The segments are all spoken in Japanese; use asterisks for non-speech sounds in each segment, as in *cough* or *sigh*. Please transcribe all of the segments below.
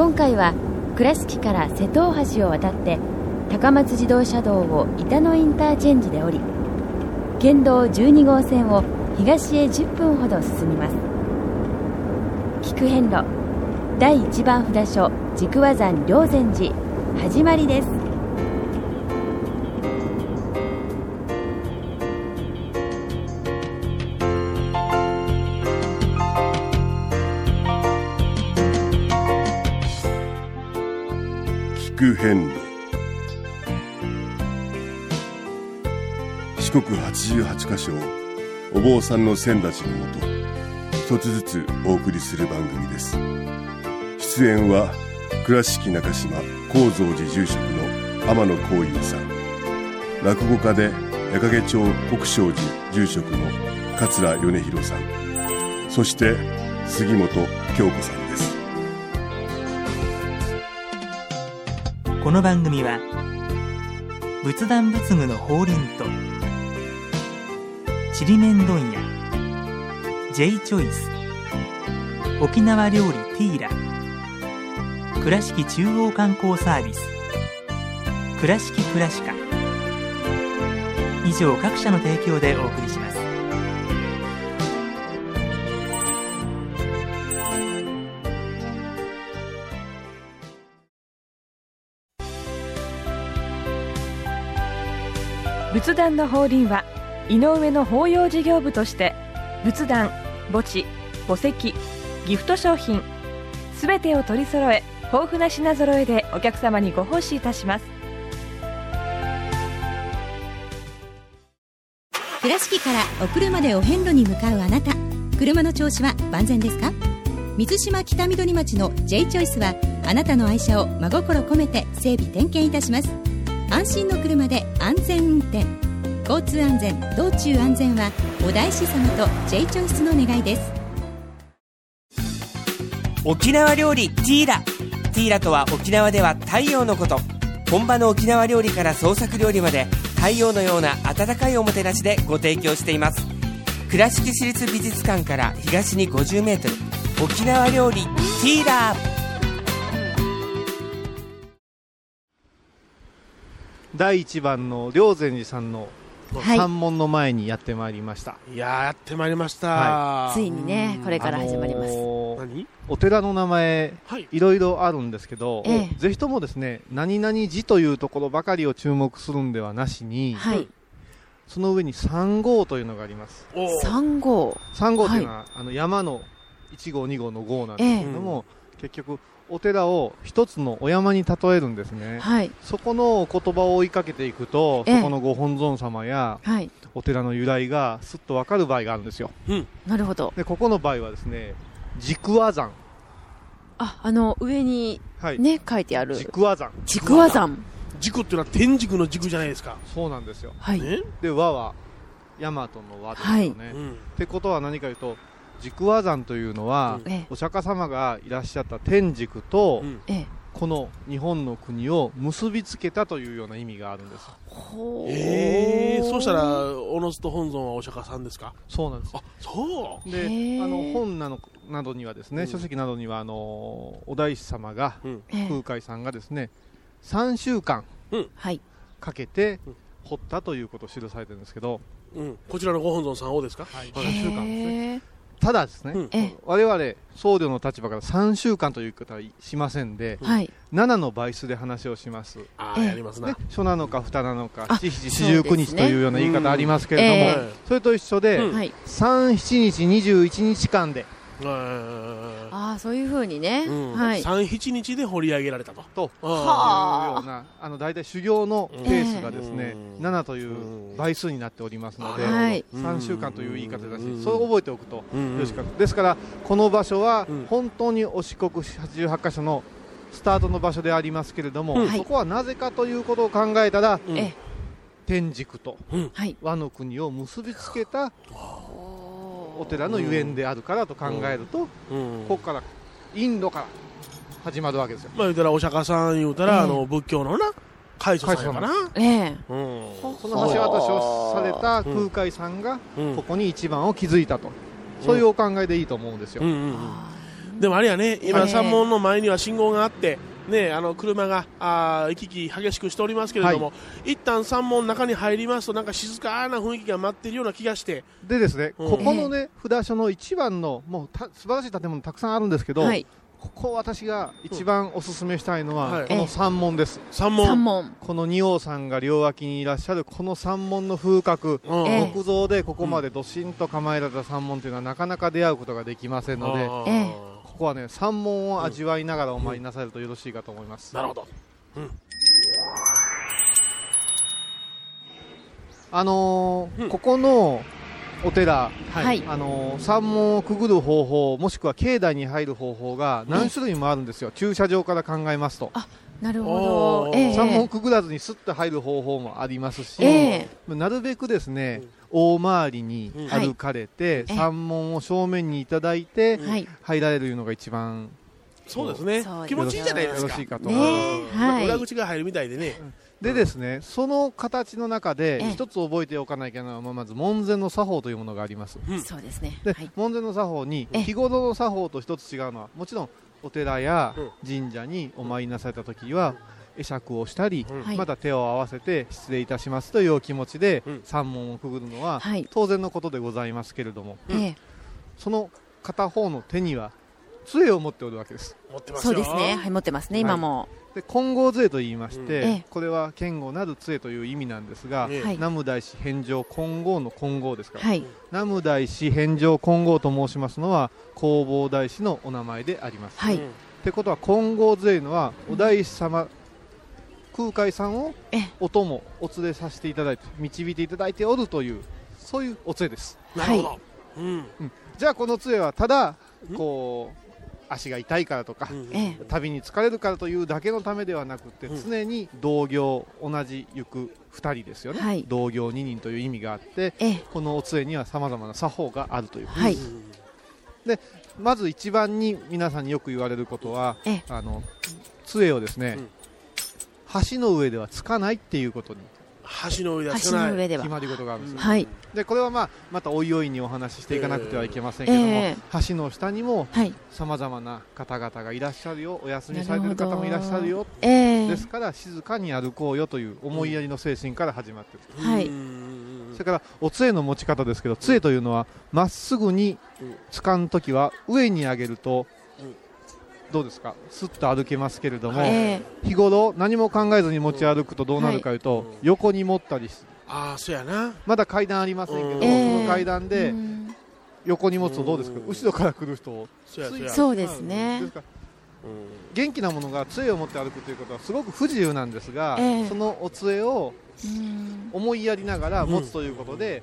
今回は倉敷から瀬戸大橋を渡って高松自動車道を板野インターチェンジで降り県道12号線を東へ10分ほど進みます。菊遍路第1番札所軸和山霊山寺始まりです。88カ所をお坊さんの先立ちのもと一つずつお送りする番組です。出演は倉敷中島・高蔵寺住職の天野幸雄さん。落語家で矢掛町国正寺住職の桂米広さん。そして杉本京子さんです。この番組は仏壇仏具の法輪とちりめん問屋。J チョイス沖縄料理ティーラ。倉敷中央観光サービス。倉敷倉歯科以上各社の提供でお送りします。仏壇の法輪は井上の法要事業部として仏壇墓地墓石ギフト商品すべてを取り揃え豊富な品揃えでお客様にご奉仕いたします。倉敷からお車でお遍路に向かうあなた車の調子は万全ですか？水島北緑町の J チョイスはあなたの愛車を真心込めて整備点検いたします。安心の車で安全運転。交通安全道中安全はお大師様と J チョイスの願いです。沖縄料理ティーラ。ティーラとは沖縄では太陽のこと。本場の沖縄料理から創作料理まで太陽のような温かいおもてなしでご提供しています。倉敷市立美術館から東に 50m 沖縄料理ティーラ。第1番の霊山寺さんのはい。山門の前にやってまいりました、いやーやってまいりました、はついにねこれから始まります、あのー何？お寺の名前はい。いろいろあるんですけど、ええ。ぜひともですね何々寺というところばかりを注目するんではなしに、はい。その上に三号というのがあります。おー。3号三号というのは、あの山の1号2号の号なんですけれども、結局お寺を一つのお山に例えるんですね、はい。そこの言葉を追いかけていくと、ええ。そこのご本尊様やはい。お寺の由来がすっとわかる場合があるんですよ。なるほど。でここの場合はですね軸和山。ああの上にはい、ね書いてある。軸和山。軸和山。軸っていうのは天竺の軸じゃないですか、そうなんですよ。はい、ね。で和は大和の和ですよね、うん。ってことは何かというと軸和山というのは、ええ。お釈迦様がいらっしゃった天竺と、うん。ええ。この日本の国を結びつけたというような意味があるんです。ほう。えー、そうしたらおのずと本尊はお釈迦さんですか？そうなんです。あそう。であの本なのなどにはですね、うん。書籍などにはあのお大師様が、空海さんがですね3週間はい。かけてうん。掘ったということを記されてるんですけど、うん、こちらのご本尊さんをですか、はい、はい3週間ですねただですね、うん。ええ。我々僧侶の立場から3週間という言い方はしませんで、はい。7の倍数で話をします、あありますな、ね、初なのか二なのかあ七七四十九日というような言い方ありますけれども、うん。えそれと一緒で、三七日二十一日間でうんああそういうふうにね、うん。はい。三七日で掘り上げられたと。とあ。いうようなあの大体修行のペースがですね、うん。7という倍数になっておりますので、はい。3週間という言い方だし、うん。それを覚えておくとうん。よろしかですからこの場所はうん。本当にお四国88カ所のスタートの場所でありますけれども、うん。そこはなぜかということを考えたら、うん。え天竺とはい。和の国を結びつけたお寺のゆえんであるからと考えると、うん。ここからインドから始まるわけですよ。まあ言うたらお釈迦さん言うたら、ええあの仏教のな開祖さんやかなええ。うん。その橋渡しをされた空海さんがうん。ここに一番を築いたと、そういうお考えでいいと思うんですよ。うん。うん。うん。あでもあれやね、今、はい。山門の前には信号があって、ね、あの車があー行き来激しくしておりますけれども、一旦山門の中に入りますと、なんか静かな雰囲気が待っているような気がして、でですね、うん。ここのね、札所の一番の、もうた素晴らしい建物たくさんあるんですけど、はい。ここ私が一番おすすめしたいのは、はい。この山門です。山門、三門。この仁王さんが両脇にいらっしゃるこの山門の風格、うん。ええ。木造でここまでどしんと構えられた山門というのはなかなか出会うことができませんので、ここはね、山門を味わいながらお参りなさるとよろしいかと思います。なるほど、あのーうん。ここのお寺、はい。あのー山門をくぐる方法、もしくは境内に入る方法が何種類もあるんですよ、駐車場から考えますと。なるほど。ええ。山門をくぐらずにスッと入る方法もありますし、ええ。なるべくですね、大回りにうん。歩かれて、はい山門を正面にいただいて、はい。入られるのが一番そうですね。気持ちいいじゃないですか。よろしい。かと。思います。ねはい。裏口が入るみたいでね、でですね、その形の中でええ。一つ覚えておかなきゃいけないのは、まず門前の作法というものがあります。うん。そうですね。で、はい。門前の作法にええ日頃の作法と一つ違うのはもちろんお寺やうん。神社にお参りなされた時は会釈をしたり、うん。はいまた手を合わせて失礼いたしますというお気持ちでうん。山門をくぐるのははい。当然のことでございますけれどもええ。その片方の手には杖を持っておるわけです。持ってますよ。そうですね。はい持ってますね今も。で金剛杖と言いまして、うん。ええ。これは剣豪なる杖という意味なんですが、ねはい。南無大師返上金剛の金剛ですから、はい。南無大師返上金剛と申しますのは弘法大師のお名前であります、はい。うん。ってことは金剛杖のはお大師様、空海さんをええ。お供お連れさせていただいて導いていただいておるというそういうお杖です。なるほど、うん。じゃあこの杖はただこう足が痛いからとか、うんええ。旅に疲れるからというだけのためではなくて、うん。常に同業同じ行く2人ですよね、はい。同業2人という意味があってええ。このお杖にはさまざまな作法があるというはい。まず一番に皆さんによく言われることはええ。あの杖をですね、橋の上ではつかないっていうことに橋の上では上では。決まり事があるんですよ、はい。でこれはまあまたおいおいにお話ししていかなくてはいけませんけども、え橋の下にもはい。さまざまな方々がいらっしゃるよお休みされてる方もいらっしゃるよ。ええ。ですから静かに歩こうよという思いやりの精神から始まっている、はい。うんそれからお杖の持ち方ですけど杖というのはまっすぐに掴ん時は上に上げるとうんどうですか？すっと歩けますけれども、え日頃何も考えずに持ち歩くとどうなるかというと、うん横に持ったりしああそうやな。まだ階段ありませんけど、うん。そええの階段えでうん。横に持つとどうですか、うん。後ろから来る人。をそうやそうや。そうですね。元気なものが杖を持って歩くということはすごく不自由なんですが、ええ。そのお杖をうん。思いやりながら持つということで、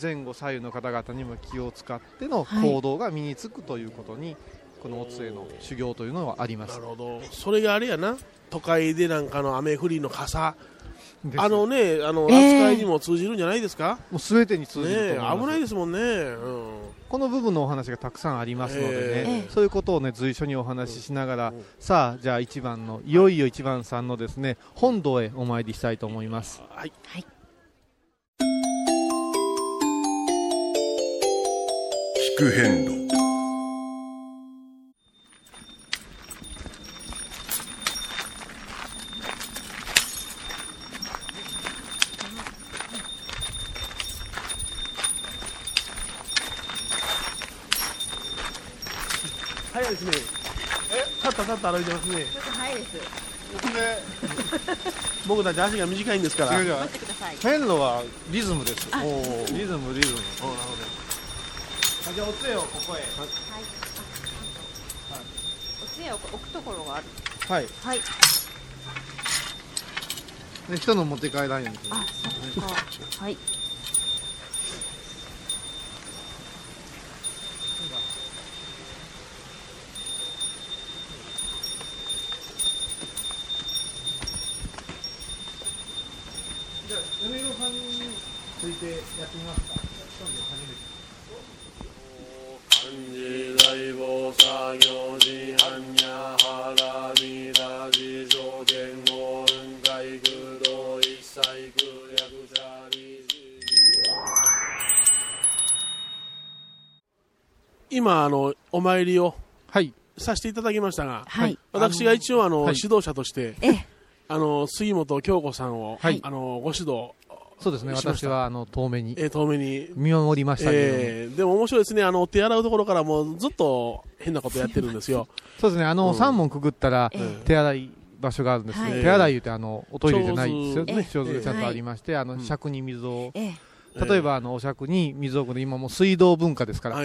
前後左右の方々にも気を使ってのはい。行動が身につくということに、このお杖の修行というのはあります。なる。ほど。それがあれやな。都会でなんかの雨降りの傘。あのねあの、ええ扱いにも通じるんじゃないですか？もう全てに通ねじると思います。え危ないですもんね、うん、この部分のお話がたくさんありますのでね、ええそういうことをね随所にお話ししながら、うん。さあじゃあ一番のいよいよ一番さんのですね本堂へお参りしたいと思います。はい。聞く変路早いですねたったたった歩いてますね。早いです。僕たち足が短いんですから。違う違う。ってください変路はリズムです。おおリズムリズム。なるほあじゃあお杖をここへ。お杖を置くところがある。はい。はい。ね人の持って帰らないように。あそっか。はい今あのお参りをはい。させていただきましたが、はい。私が一応あの、はい。指導者として、ええ。あの杉本京子さんを、はい。あのご指導、そうですね、私はあの遠目に。えー遠目に。見守りましたけれども、えーでも面白いですね、あの手洗うところからもうずっと変なことやってるんですよ。*laughs* そうですね、あの、うん。3問くぐったら、ええ。手洗い場所があるんですね、はい手洗い言うてあのおトイレじゃないですよええ。ね、上手でちゃんとはいありまして、あのうん尺に水を、ええ例えばあのお尺に水を置くの、今もう水道文化ですから。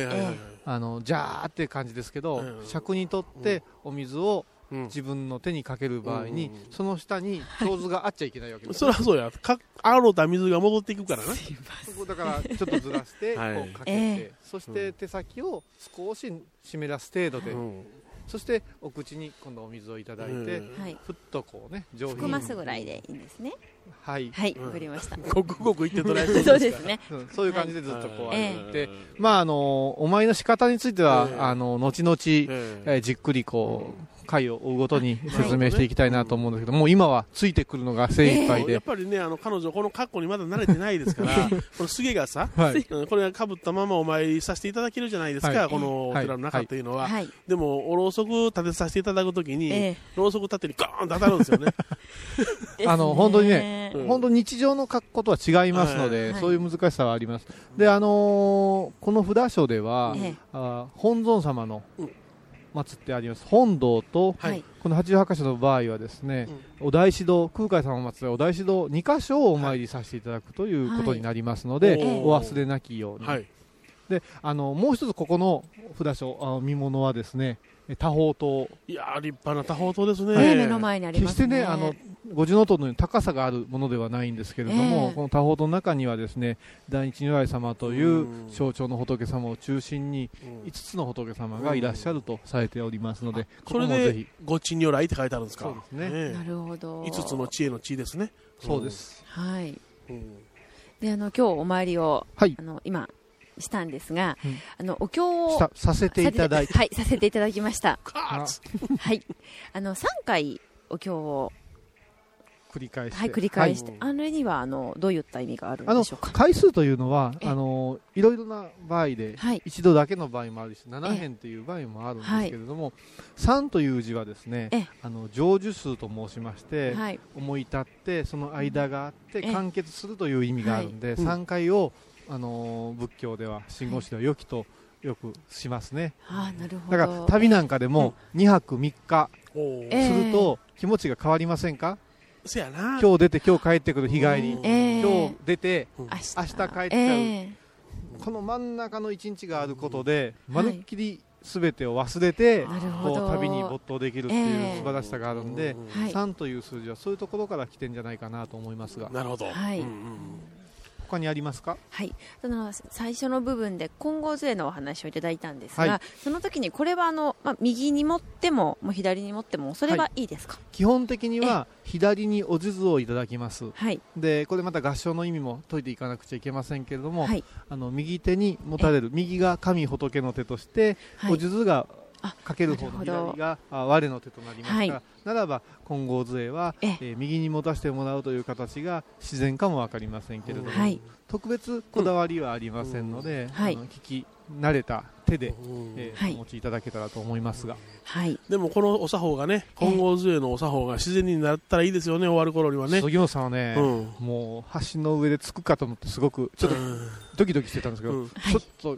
あのジャーって感じですけど、うん尺にとってお水をうん。自分の手にかける場合に、うん。その下に *laughs* 上手があっちゃいけないわけですそりゃそうや、か洗うた水が戻っていくからな。そこだからちょっとずらして、はい。こうかけて、えそして手先を少し湿らす程度で、うん。そしてお口に今度お水をいただいて、ふっとこうね上品含ますぐらいでいいんですねはい、はいうんわかりました。ごくごく言って捉えてそうですね。うんそういう感じでずっとこうはい歩いて、まああのお参りの仕方については、ええ。あの後々、え。えーじっくりこう回を追うごとに説明していきたいなと思うんですけど、もう今はついてくるのが精一杯で。やっ、ぱりね、あの彼女、この格好にまだ慣れてないですから、このすげがさ、はい、うんこれがかぶったままお参りさせていただけるじゃないですか、はい。このお寺の中っていうのは。はい。でも、おろうそく立てさせていただくときに、えろうそく立てにガーンと当たるんですよね。*laughs* えあの本当にねうん。本当に日常の格好とは違いますので、はい。そういう難しさはあります。で、あのーこの札所では、ええ。あ本尊様のうん祀ってあります。本堂と、はい。この八十八箇所の場合はですね、お大師堂空海様を祀るお大師堂2箇所をお参りさせていただくということになりますので、はいお忘れなきように、はい。であのもう一つここの札所あ見物はですね多宝塔。いやー、立派な多宝塔ですね。ね目の前にありますね。決してね、あの五重塔のように高さがあるものではないんですけれども、ええ。この多宝塔の中にはですね大日如来様といううん。象徴の仏様を中心にうん5つの仏様がいらっしゃるとされておりますので、こそれこもぜひ。で、ごち如来って書いてあるんですか？そうですね。えなるほど。五つの知恵の知ですね。そうです、はい。うん。であの今日お参りをはい。あの今したんですが、うん。あのお経をささせていただいて。はいさせていただきました。はい。あの3回お経を繰り返して、はい繰り返して、はい。あれにはあのどういった意味があるんあのでしょうか？回数というのはええ。あのいろいろな場合で、はい。一度だけの場合もあるし7編という場合もあるんですけれども、3という字はですねええ。あの成就数と申しまして、はい。思い立ってその間があってええ。完結するという意味があるんで、うん。3回を、あのー仏教では真言宗では良きとよくしますね。ああなるほど。だから旅なんかでも2泊3日すると気持ちが変わりませんか、せやな。今日出て今日帰ってくる日帰り、うん。ええ今日出て明日明日帰っちゃう。えこの真ん中の1日があることでうん。まるっきり全てを忘れて、えなるほこうど旅に没頭できるってえいうえ素晴らしさがあるんで、はい。3という数字はそういうところから来てんじゃないかなと思いますが。なるほど。はい。うんうん他にありますか？はい、その最初の部分で金剛杖のお話をいただいたんですが、はい。その時にこれはあの、まあ、右に持ってももう左に持ってもそれはい。いですか？基本的には左にお地図をいただきます。はい。でこれまた合唱の意味も解いていかなくちゃいけませんけれども、はい。あの右手に持たれる右が神仏の手として、はい。お地図があかける方の左があ我の手となりますから、はい。ならば金剛杖は、ええ。ー右に持たせてもらうという形が自然かも分かりませんけれども、はい。特別こだわりはありませんので、はいあの聞き慣れた手で、うん。えーはい。お持ちいただけたらと思いますが、はい。でもこのお作法がね、金剛杖のお作法が自然になったらいいですよね、終わる頃にはね。杉本さんはね、うん。もう橋の上でつくかと思ってすごくちょっとうん。ドキドキしてたんですけど、うん。ちょっと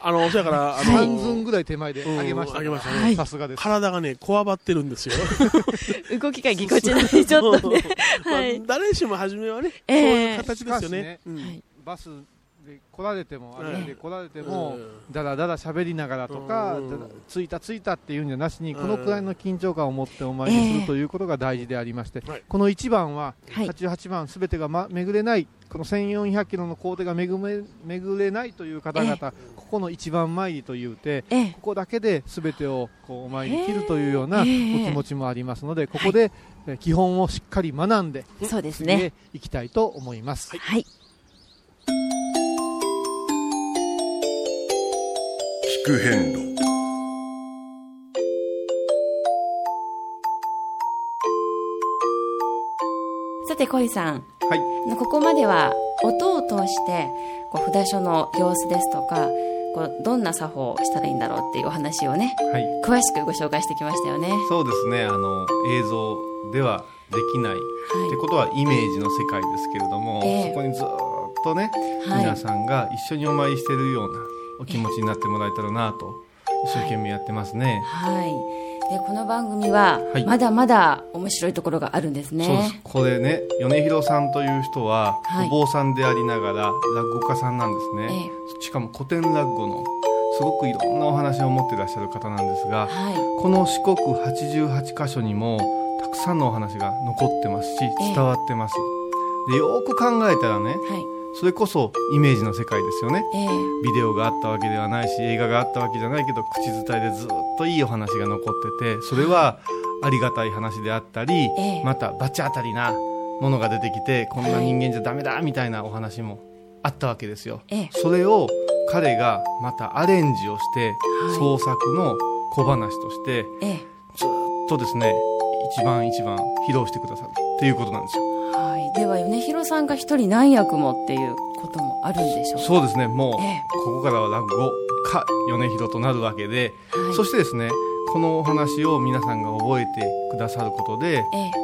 あの、そやから、あの、半寸ぐらい手前で上げました、うん上げましたね。はい。さすがです。体がね、こわばってるんですよ。動きがぎこちない。*laughs* ちょっとね。誰しも初めはね、ええ。そういう形ですよね。バスで来られても、うん歩いて来られても、うんだらだら喋りながらとか、着いた着いたっていうんじゃなしに、うんこのくらいの緊張感を持ってお参りすええるということが大事でありまして、はい。この1番は、はい。88番すべてが、ま、巡れない、この1400キロの工程が巡れないという方々、えここの一番参りというて、ええ。ここだけで全てをこうお参り切るというようなおえ。え気持ちもありますので、ここでえ基本をしっかり学んで、そうですね。行きたいと思います。はい聞く変路さて小井さん。はい。ここまでは音を通してこう札所の様子ですとかここうどんな作法をしたらいいんだろうっていうお話をね、はい、詳しくご紹介してきましたよね。そうですね。あの映像ではできない、はい、ってことはイメージの世界ですけれども、えー、そこにずっとね、はい、皆さんが一緒にお参りしてるようなお気持ちになってもらえたらなと一生懸命やってますね。はい、でこの番組はまだまだ面白いところがあるんですね。そうです。これね米広さんという人は、お坊さんでありながら落語家さんなんですね、えしかも古典落語のすごくいろんなお話を持っていらっしゃる方なんですが、はい、この四国88箇所にもたくさんのお話が残ってますし伝わってます、えー、でよく考えたらね、はい、それこそイメージの世界ですよね、えー、ビデオがあったわけではないし映画があったわけじゃないけど口伝えでずっといいお話が残っててそれはありがたい話であったり、えー、また罰当たりなものが出てきてこんな人間じゃダメだみたいなお話もあったわけですよ、それを彼がまたアレンジをして、創作の小話として、ずっとですね一番一番披露してくださるっていうことなんですよ。はい、では米広さんが一人何役もっていうこともあるんでしょうそうですねもう、ここからは落語か米広となるわけで、はい、そしてですねこのお話を皆さんが覚えてくださることで、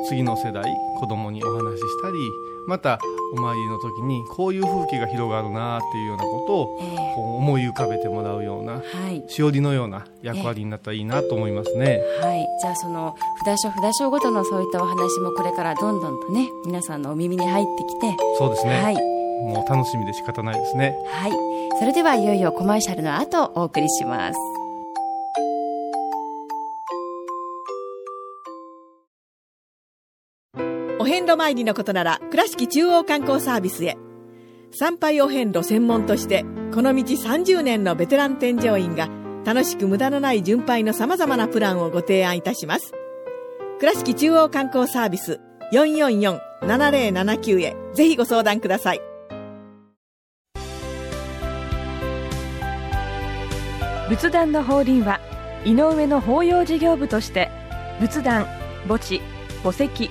次の世代子供にお話ししたりまたお参りの時にこういう風景が広がるなっていうようなことを、こう思い浮かべてもらうような、はい、しおりのような役割になったらいいなと思いますね、はい。じゃあその札所札所ごとのそういったお話もこれからどんどんとね皆さんのお耳に入ってきて。そうですね、はい、もう楽しみで仕方ないですね。はい。それではいよいよコマーシャルの後お送りします遍路参りのことなら倉敷中央観光サービスへ参拝お遍路専門としてこの道30年のベテラン添乗員が楽しく無駄のない巡拝のさまざまなプランをご提案いたします倉敷中央観光サービス444-7079へぜひご相談ください仏壇の法輪は井上の法要事業部として仏壇墓地墓石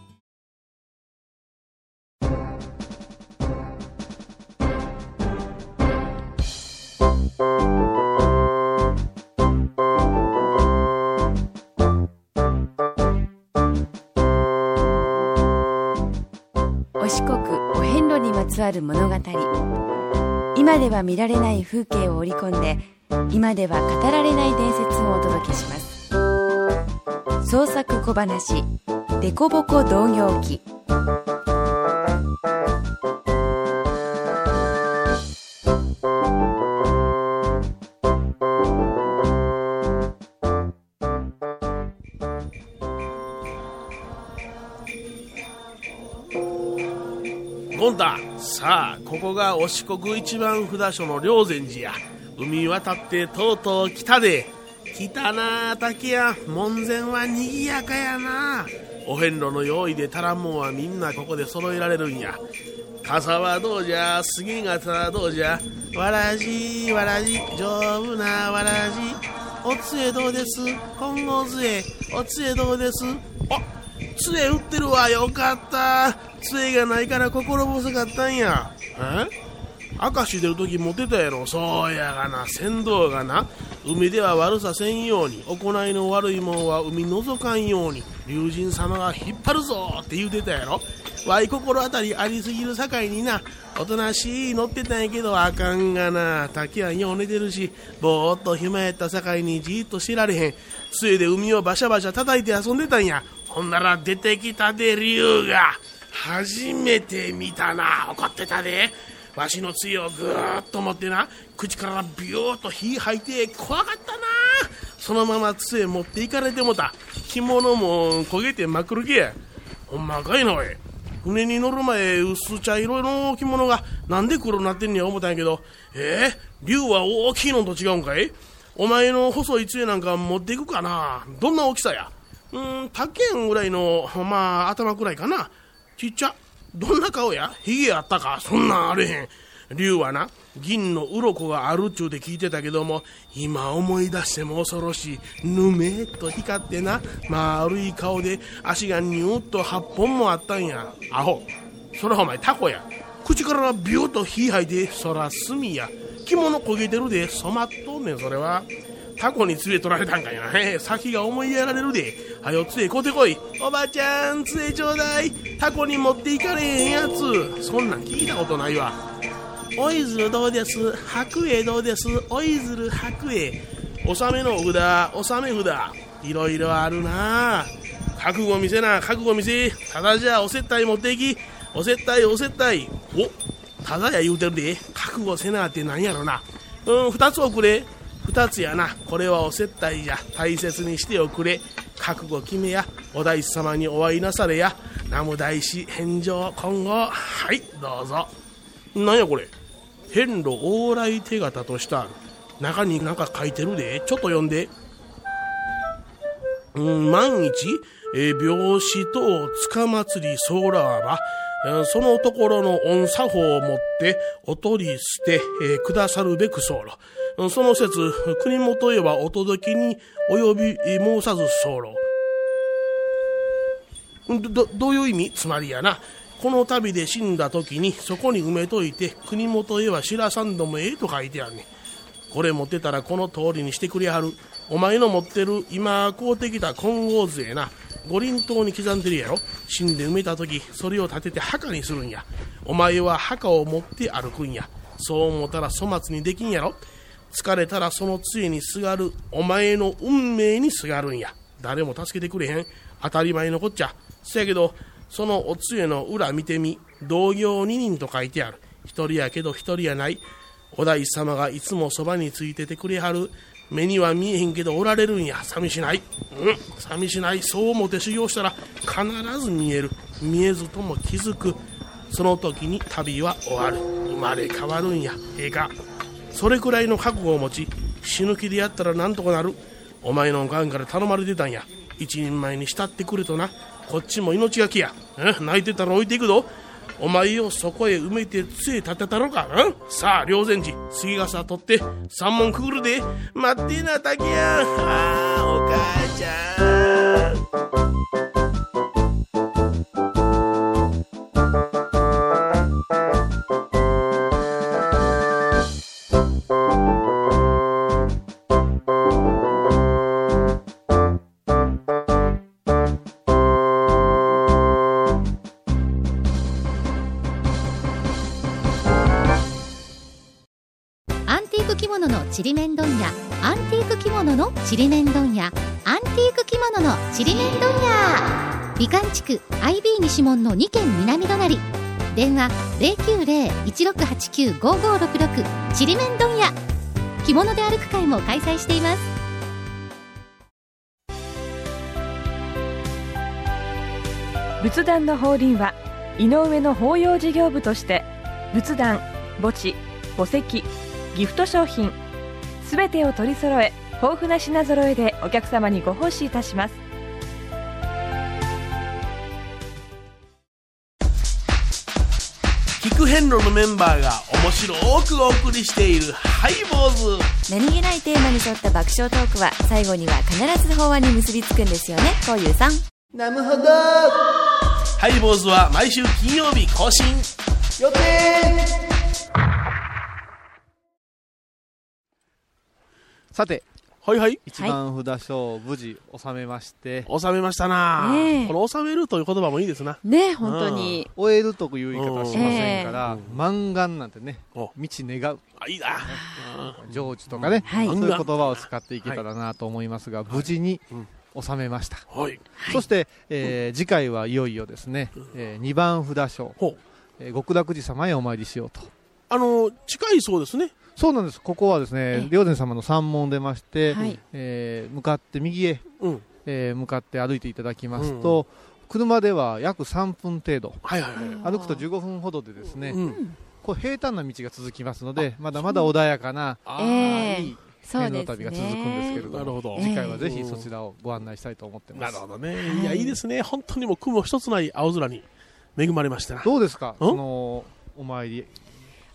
物語。今では見られない風景を織り込んで今では語られない伝説をお届けします。創作小話「デコボコ同業記」さあここがお四国一番札所の霊山寺や。海渡ってとうとう来たで。来たな竹や門前はにぎやかやな。お遍路の用意で足らんもんはみんなここで揃えられるんや。傘はどうじゃ杉型はどうじゃ。わらじわらじ。丈夫なわらじ。お杖どうです？金剛杖。お杖どうです？あっ杖売ってるわよかった。杖がないから心細かったんや。え？明石出る時持ってたやろ。そうやがな船頭がな。海では悪させんように。行いの悪いもんは海覗かんように。龍神様が引っ張るぞって言うてたやろ。わい心当たりありすぎるさかいにな。おとなしい乗ってたんやけどあかんがな。滝はよう寝てるしぼーっと暇やったさかいにじーっとしてられへん。杖で海をバシャバシャ叩いて遊んでたんや。ほんなら出てきたで竜が初めて見たな。怒ってたで。わしの杖をぐーっと持ってな口からビューッと火吐いて怖かったな。そのまま杖持っていかれてもた。着物も焦げてまくるけほんまかいなおい。船に乗る前薄茶色の着物がなんで黒になってんねや思ったんやけど。えー、竜は大きいのと違うんかい？お前の細い杖なんか持っていくかな？どんな大きさや？うん他県ぐらいのまあ頭くらいかな。ちっちゃ。どんな顔や？ヒゲあったか？そんなんあれへん。竜はな銀の鱗があるっちゅうて聞いてたけども今思い出しても恐ろしい。ぬめっと光ってな丸い顔で足がニューッと8本もあったんや。アホ。そらお前タコや。口からビューと火吐いてそら炭や。着物焦げてるで。染まっとんねんそれは。タコに連れ取られたんかいな。へ先が思いやられるで。はよ杖こてこい。おばちゃん杖ちょうだい。タコに持っていかれへんやつ。そんなん聞いたことないわ。おいずるどうです？白衣どうです？おいずる白衣。納めの札納め札。いろいろあるな。覚悟見せな覚悟見せ。ただじゃあお接待持っていき。お接待お接待。おただや言うてるで。覚悟せなって何やろな。うん二つおくれ二つやな。これはお接待じゃ。大切にしておくれ。覚悟決めや。お大師様にお会いなされや。南無大師返上。今後。はいどうぞ。なんやこれ。遍路往来手形とした。ある中に何か書いてるで。ちょっと読んで。うん万一、えー、病死等塚祭りソーラーはそのところの恩作法をもってお取り捨て、えー、くださるべく候。その説、国元へはお届けに及び申さず候。ど、どういう意味？つまりやな。この旅で死んだ時にそこに埋めといて国元へは知らさんどもええと書いてあるねこれ持ってたらこの通りにしてくれはるお前の持ってる今買うてきた金剛図やな五輪塔に刻んでるやろ。死んで埋めた時それを立てて墓にするんや。お前は墓を持って歩くんや。そう思ったら粗末にできんやろ。疲れたらその杖にすがる。お前の運命にすがるんや。誰も助けてくれへん。当たり前のこっちゃ。そやけどそのお杖の裏見てみ。同業二人と書いてある。一人やけど一人やない。お大師様がいつもそばについててくれはる。目には見えへんけどおられるんや。寂しない。うん。寂しない。そう思って修行したら必ず見える。見えずとも気づく。その時に旅は終わる。生まれ変わるんや。ええか。それくらいの覚悟を持ち死ぬ気でやったらなんとかなる。お前のおかんから頼まれてたんや。一人前に慕ってくれとな。こっちも命がけや。泣いてたら置いていくぞ。お前をそこへ埋めて杖立てたのか？さあ両禅寺杉笠取って三門くぐるで。待ってな竹やああお母ちゃん。ちりめん問屋アンティーク着物のちりめん問屋アンティーク着物のちりめん問屋美観地区 IB 西門の2軒南隣電話090-1689-5566ちりめん問屋着物で歩く会も開催しています。仏壇の法輪は井上の法要事業部として仏壇墓地墓石ギフト商品すべてを取り揃え豊富な品揃えでお客様にご奉仕いたします。聞く遍路のメンバーが面白くお送りしているハイボーズ。何気ないテーマに沿った爆笑トークは最後には必ず法案に結びつくんですよね。こういうさん。なるほど。ハイボーズは毎週金曜日更新。予定さて、はいはい。一番札所を無事収めまして。収めましたな、ねえこの収めるという言葉もいいですな。ね本当に、終えるという言い方はしませんから、満願なんてね、お道願う。あ、いいな。成就とかね、はいそういう言葉を使っていけたらなと思いますが、無事に収めました。はい。そして、えー次回はいよいよですね、え2番札所。えー極楽寺様へお参りしようと。あの、近いそうですね。そうなんです。ここはですえね、霊山様の山門出まして、はい。えー向かって右へ、うん。えー向かって歩いていただきますと、車では約3分程度、はいはいはい、歩くと15分ほどでですね、うん、こう平坦な道が続きますのでまだまだ穏やかな、えー、いい辺の旅が続くんですけれどなるほど。次回はぜひそちらをご案内したいと思ってます。なるほどね。いや、いいですね。本当にもう雲一つない青空に恵まれましたどうですか？その、お参り、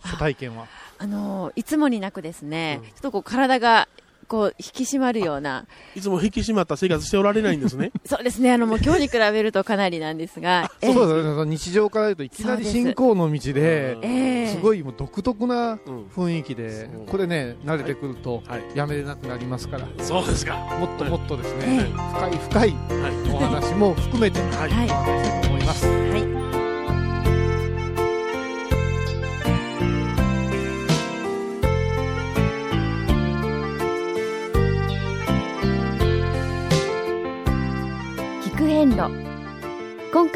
初体験は？あのいつもになくですね、ちょっとこう体がこう引き締まるような。いつも引き締まった生活しておられないんですね。*laughs* そうですね。あのもう今日に比べるとかなりなんですが。そうですね。日常から言うといきなり信仰の道で、えすごいもう独特な雰囲気で、うん、これね慣れてくるとやめれなくなりますから。そうですか。もっともっとですね、深い深いお話も含めて、はい、お話したいと思います。はい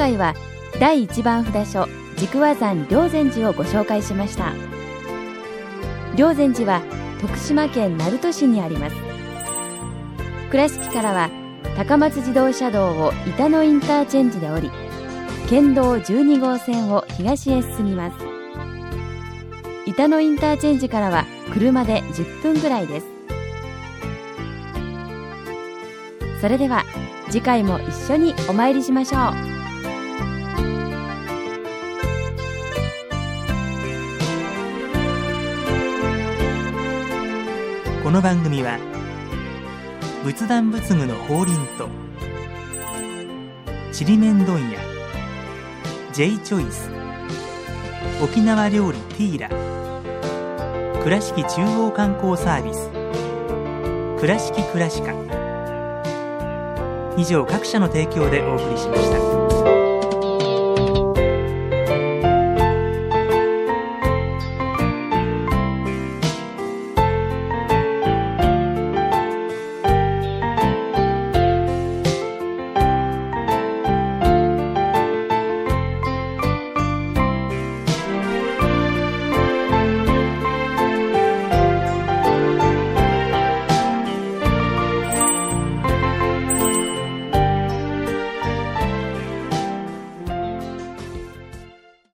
回は第1番札所軸和山霊山寺をご紹介しました。霊山寺は徳島県鳴門市にあります。倉敷からは高松自動車道を板野インターチェンジで降り県道12号線を東へ進みます。板野インターチェンジからは車で10分ぐらいです。それでは次回も一緒にお参りしましょう。この番組は仏壇仏具の法輪とちりめん問屋 J チョイス沖縄料理ティーラ倉敷中央観光サービス倉敷倉歯科以上各社の提供でお送りしました。